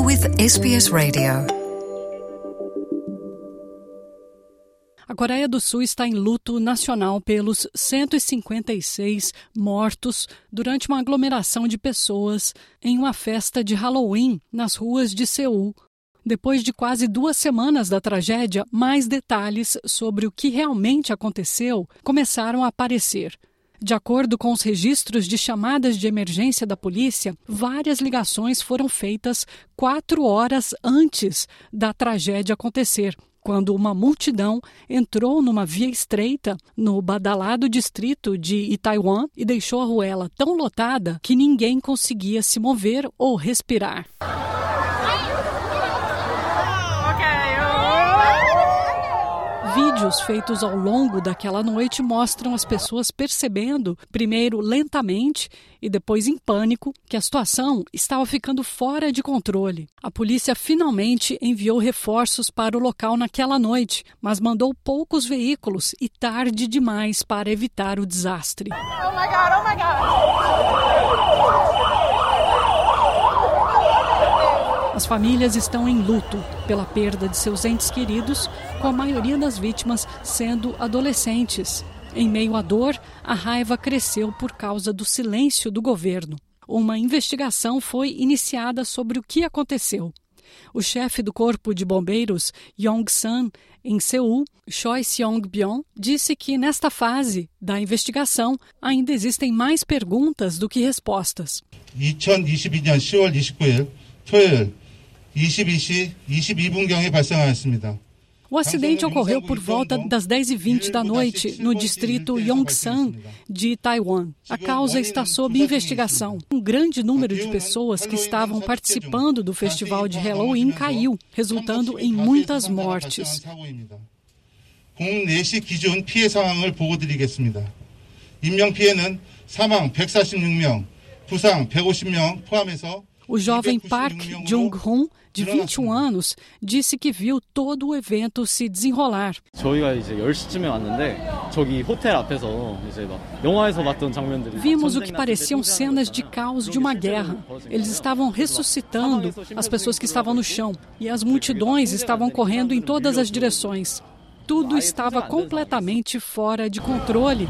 You're with SBS Radio. A Coreia do Sul está em luto nacional pelos 156 mortos durante uma aglomeração de pessoas em uma festa de Halloween nas ruas de Seul. Depois de quase duas semanas da tragédia, mais detalhes sobre o que realmente aconteceu começaram a aparecer. De acordo com os registros de chamadas de emergência da polícia, várias ligações foram feitas quatro horas antes da tragédia acontecer, quando uma multidão entrou numa via estreita no badalado distrito de Itaiwan e deixou a ruela tão lotada que ninguém conseguia se mover ou respirar. Vídeos feitos ao longo daquela noite mostram as pessoas percebendo, primeiro lentamente e depois em pânico, que a situação estava ficando fora de controle. A polícia finalmente enviou reforços para o local naquela noite, mas mandou poucos veículos e tarde demais para evitar o desastre. Oh As famílias estão em luto pela perda de seus entes queridos, com a maioria das vítimas sendo adolescentes. Em meio à dor, a raiva cresceu por causa do silêncio do governo. Uma investigação foi iniciada sobre o que aconteceu. O chefe do Corpo de Bombeiros, Yong-san, em Seul, Choi Seong-byong, disse que nesta fase da investigação ainda existem mais perguntas do que respostas. 2022년 10월 29일 토요일 22시 22분경에 발생하였습니다. O acidente ocorreu por volta das 10h20 da noite no distrito Yongsan de Taiwan. A causa está sob investigação. Um grande número de pessoas que estavam participando do festival de Halloween caiu, resultando em muitas mortes. 공응 4시 기준 피해 상황을 보고드리겠습니다. 인명 피해는 사망 146명, 부상 150명 포함해서 o jovem Park Jung-hoon, de 21 anos, disse que viu todo o evento se desenrolar. Vimos o que pareciam cenas de caos de uma guerra. Eles estavam ressuscitando as pessoas que estavam no chão. E as multidões estavam correndo em todas as direções. Tudo estava completamente fora de controle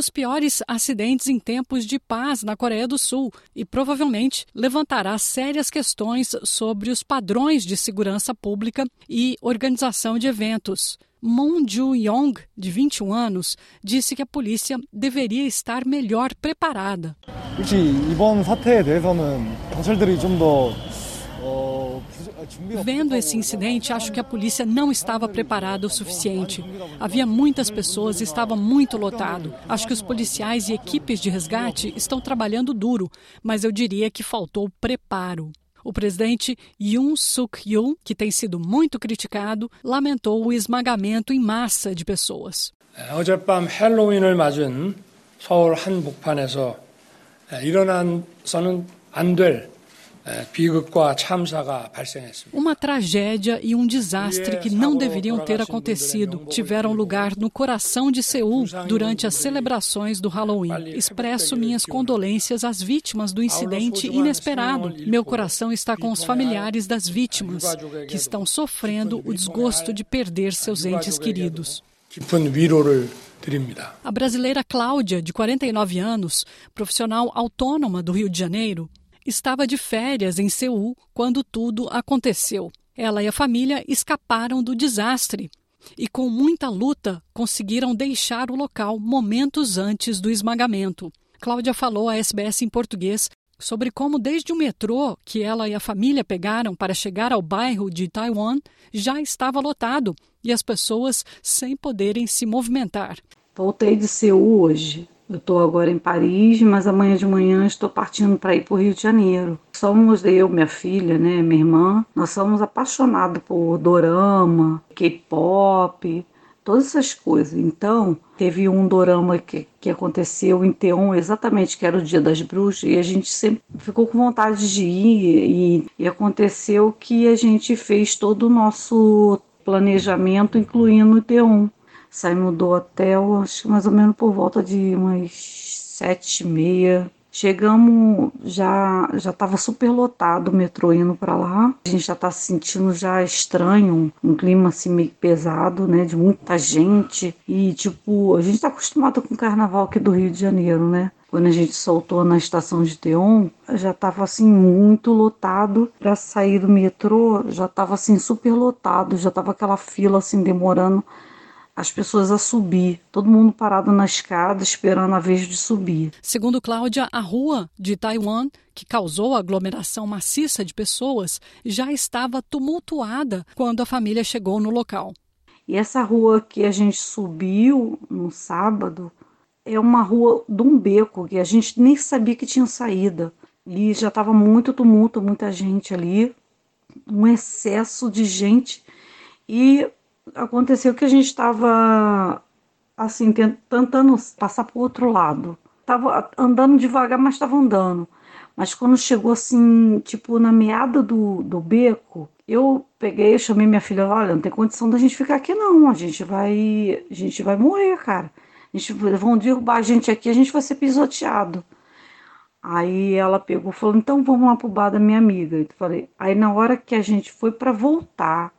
dos piores acidentes em tempos de paz na Coreia do Sul e provavelmente levantará sérias questões sobre os padrões de segurança pública e organização de eventos. Moon Joo-yong, de 21 anos, disse que a polícia deveria estar melhor preparada. 이번 사태에 대해서는 경찰들이 좀더 Vendo esse incidente, acho que a polícia não estava preparada o suficiente. Havia muitas pessoas e estava muito lotado. Acho que os policiais e equipes de resgate estão trabalhando duro, mas eu diria que faltou preparo. O presidente Yoon Suk-yeol, que tem sido muito criticado, lamentou o esmagamento em massa de pessoas. 어젯밤 헬로윈을 맞은 서울 한복판에서 일어난서는 안될 uma tragédia e um desastre que não deveriam ter acontecido tiveram lugar no coração de Seul durante as celebrações do Halloween. Expresso minhas condolências às vítimas do incidente inesperado. Meu coração está com os familiares das vítimas, que estão sofrendo o desgosto de perder seus entes queridos. A brasileira Cláudia, de 49 anos, profissional autônoma do Rio de Janeiro, estava de férias em Seul quando tudo aconteceu. Ela e a família escaparam do desastre e, com muita luta, conseguiram deixar o local momentos antes do esmagamento. Cláudia falou à SBS em português sobre como, desde o metrô que ela e a família pegaram para chegar ao bairro de Taiwan, já estava lotado e as pessoas sem poderem se movimentar. Voltei de Seul hoje. Eu estou agora em Paris, mas amanhã de manhã estou partindo para ir para o Rio de Janeiro. Somos eu, minha filha, né, minha irmã, nós somos apaixonados por dorama, K-pop, todas essas coisas. Então, teve um dorama que, que aconteceu em Teon, exatamente, que era o Dia das Bruxas, e a gente sempre ficou com vontade de ir, e, e aconteceu que a gente fez todo o nosso planejamento, incluindo o Teon. Saímos do hotel, acho que mais ou menos por volta de umas sete e meia Chegamos, já já estava super lotado o metrô indo para lá. A gente já está se sentindo já estranho, um, um, clima assim meio pesado, né, de muita gente. E tipo, a gente está acostumado com o carnaval aqui do Rio de Janeiro, né? Quando a gente soltou na estação de Teon, já estava assim muito lotado. Para sair do metrô, já estava assim super lotado, já estava aquela fila assim demorando as pessoas a subir, todo mundo parado na escada esperando a vez de subir. Segundo Cláudia, a rua de Taiwan, que causou a aglomeração maciça de pessoas, já estava tumultuada quando a família chegou no local. E essa rua que a gente subiu no sábado é uma rua de um beco que a gente nem sabia que tinha saída. E já estava muito tumulto, muita gente ali, um excesso de gente. E aconteceu que a gente estava assim tentando passar para o outro lado. Tava andando devagar, mas estava andando. Mas quando chegou assim, tipo na meada do, do beco, eu peguei, chamei minha filha, olha, não tem condição da gente ficar aqui não, a gente vai, a gente vai morrer, cara. A gente vão derrubar a gente aqui, a gente vai ser pisoteado. Aí ela pegou, falou, então vamos lá pro bar da minha amiga. Eu falei, aí na hora que a gente foi para voltar,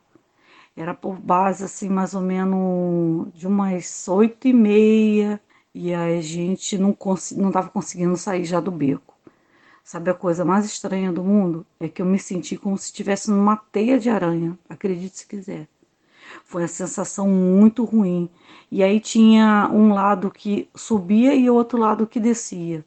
era por base, assim, mais ou menos de umas oito e meia. E a gente não, não tava conseguindo sair já do beco. Sabe a coisa mais estranha do mundo? É que eu me senti como se estivesse numa teia de aranha. Acredite se quiser. Foi uma sensação muito ruim. E aí tinha um lado que subia e outro lado que descia.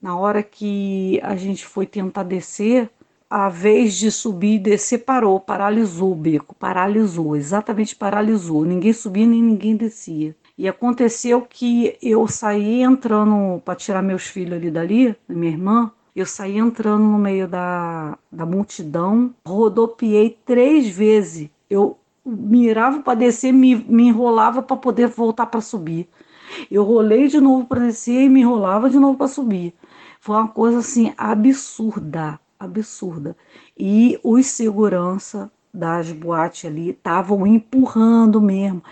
Na hora que a gente foi tentar descer, a vez de subir e descer parou, paralisou o beco, paralisou, exatamente paralisou. Ninguém subia nem ninguém descia. E aconteceu que eu saí entrando para tirar meus filhos ali dali, minha irmã, eu saí entrando no meio da, da multidão, rodopiei três vezes. Eu mirava para descer, me, me enrolava para poder voltar para subir. Eu rolei de novo para descer e me enrolava de novo para subir. Foi uma coisa assim absurda absurda. E os segurança das boates ali estavam empurrando mesmo.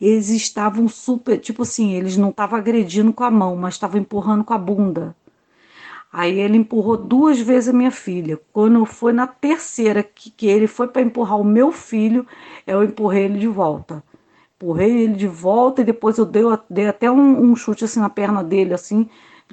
Eles estavam super, tipo assim, eles não estavam agredindo com a mão, mas estavam empurrando com a bunda. Aí ele empurrou duas vezes a minha filha. Quando foi na terceira que, que ele foi para empurrar o meu filho, eu empurrei ele de volta. Empurrei ele de volta e depois eu dei, dei até um, um chute assim na perna dele, assim,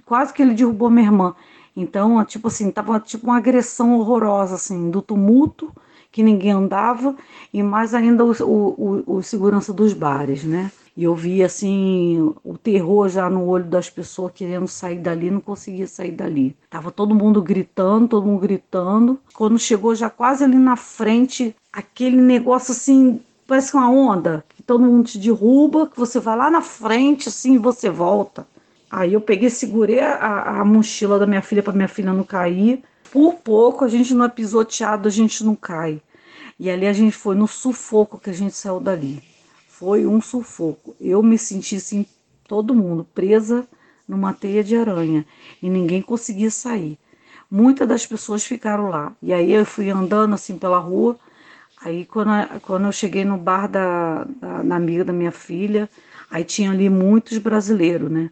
quase que ele derrubou minha irmã. Então, tipo assim, tava tipo uma agressão horrorosa, assim, do tumulto, que ninguém andava, e mais ainda o, o, o, segurança dos bares, né? E eu vi, assim, o terror já no olho das pessoas querendo sair dali, não conseguia sair dali. Tava todo mundo gritando, todo mundo gritando. Quando chegou já quase ali na frente, aquele negócio assim, parece uma onda, que todo mundo te derruba, que você vai lá na frente, assim, e você volta. Aí eu peguei, segurei a, a mochila da minha filha para minha filha não cair. Por pouco a gente não é pisoteado, a gente não cai. E ali a gente foi no sufoco que a gente saiu dali. Foi um sufoco. Eu me senti assim, todo mundo presa numa teia de aranha e ninguém conseguia sair. Muitas das pessoas ficaram lá. E aí eu fui andando assim pela rua. Aí quando, quando eu cheguei no bar da, da, da amiga da minha filha, aí tinha ali muitos brasileiros, né?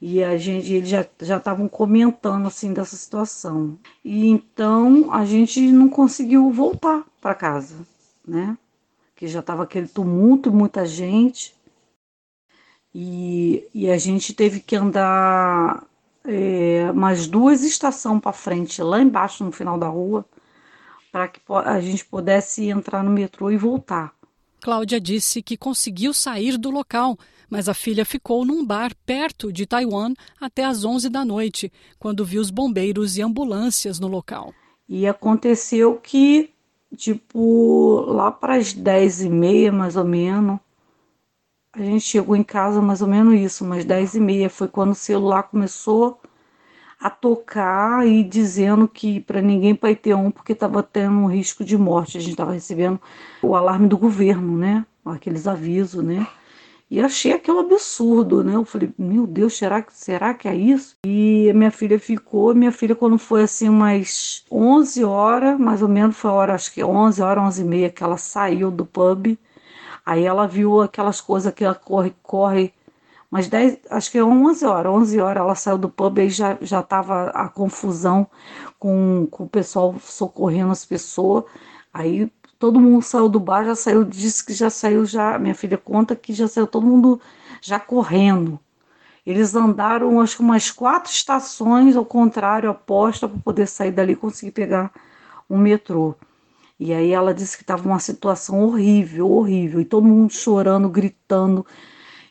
E a gente, eles já estavam comentando assim dessa situação. E então a gente não conseguiu voltar para casa, né? Que já estava aquele tumulto, muita gente. E, e a gente teve que andar é, mais duas estações para frente, lá embaixo no final da rua, para que a gente pudesse entrar no metrô e voltar. Cláudia disse que conseguiu sair do local, mas a filha ficou num bar perto de Taiwan até às 11 da noite, quando viu os bombeiros e ambulâncias no local. E aconteceu que, tipo, lá para as 10 e meia, mais ou menos, a gente chegou em casa mais ou menos isso, umas 10 e meia. Foi quando o celular começou a tocar e dizendo que para ninguém para um porque estava tendo um risco de morte. A gente estava recebendo o alarme do governo, né? Aqueles avisos, né? E achei aquilo absurdo, né? Eu falei, meu Deus, será que, será que é isso? E minha filha ficou, minha filha quando foi assim umas 11 horas, mais ou menos, foi a hora, acho que 11 horas, 11 e meia, que ela saiu do pub. Aí ela viu aquelas coisas que ela corre, corre Mas 10, acho que é 11 horas, 11 horas ela saiu do pub e já já tava a confusão com, com o pessoal socorrendo as pessoas. Aí todo mundo saiu do bar, já saiu, disse que já saiu já, minha filha conta que já saiu todo mundo já correndo. Eles andaram acho que umas quatro estações ao contrário, aposta para poder sair dali e conseguir pegar um metrô. E aí ela disse que estava uma situação horrível, horrível, e todo mundo chorando, gritando.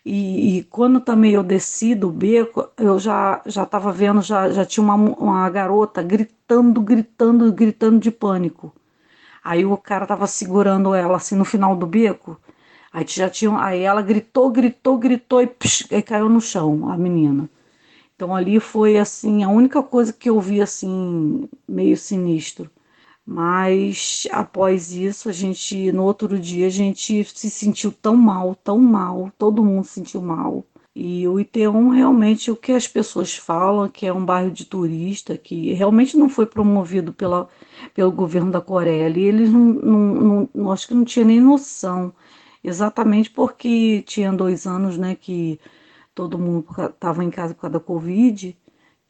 E, e quando também eu desci do beco, eu já já estava vendo, já, já tinha uma, uma garota gritando, gritando, gritando de pânico. Aí o cara estava segurando ela assim no final do beco. Aí já tinha, aí ela gritou, gritou, gritou e, psh, e caiu no chão, a menina. Então ali foi assim a única coisa que eu vi assim meio sinistro. Mas após isso, a gente, no outro dia, a gente se sentiu tão mal, tão mal, todo mundo se sentiu mal. E o IT1 realmente o que as pessoas falam que é um bairro de turista, que realmente não foi promovido pela, pelo governo da Coreia. E eles não, não, não, acho que não tinha nem noção, exatamente porque tinha dois anos né, que todo mundo estava em casa por causa da Covid,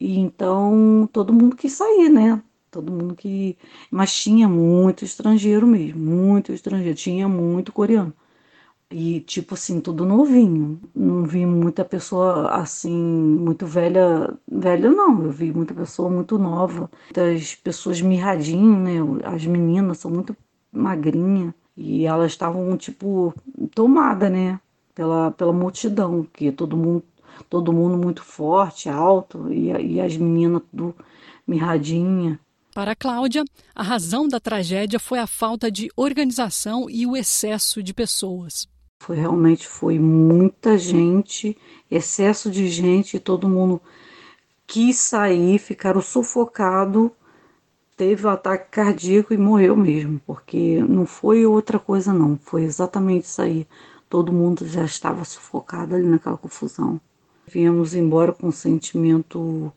e então todo mundo quis sair, né? Todo mundo que. Mas tinha muito estrangeiro mesmo, muito estrangeiro, tinha muito coreano. E, tipo assim, tudo novinho. Não vi muita pessoa assim, muito velha. Velha não, eu vi muita pessoa muito nova. Muitas pessoas mirradinhas, né? As meninas são muito magrinhas. E elas estavam, tipo, tomadas, né? Pela, pela multidão, que todo mundo, todo mundo muito forte, alto, e, e as meninas tudo mirradinha. Para Cláudia, a razão da tragédia foi a falta de organização e o excesso de pessoas. Foi realmente foi muita gente, excesso de gente, todo mundo quis sair, ficaram sufocados, teve um ataque cardíaco e morreu mesmo, porque não foi outra coisa não, foi exatamente isso aí. Todo mundo já estava sufocado ali naquela confusão. Viemos embora com um sentimento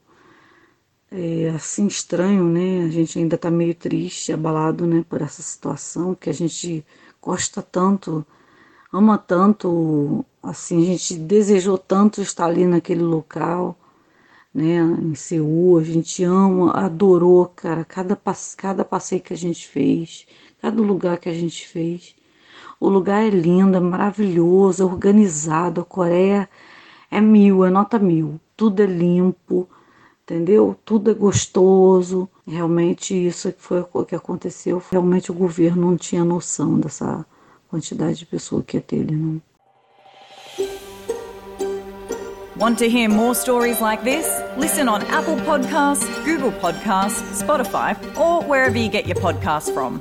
é, assim estranho, né? A gente ainda está meio triste, abalado, né, por essa situação que a gente gosta tanto, ama tanto, assim, a gente desejou tanto estar ali naquele local, né, em Seul, a gente ama, adorou, cara, cada, cada passeio que a gente fez, cada lugar que a gente fez. O lugar é lindo, é maravilhoso, é organizado, a Coreia é mil, é nota mil, tudo é limpo, entendeu? Tudo é gostoso. Realmente isso foi o que aconteceu. Realmente o governo não tinha noção dessa quantidade de pessoas que ia ter ali, não. Want to hear more stories like this? Listen on Apple Podcasts, Google Podcasts, Spotify, or wherever you get your podcasts from.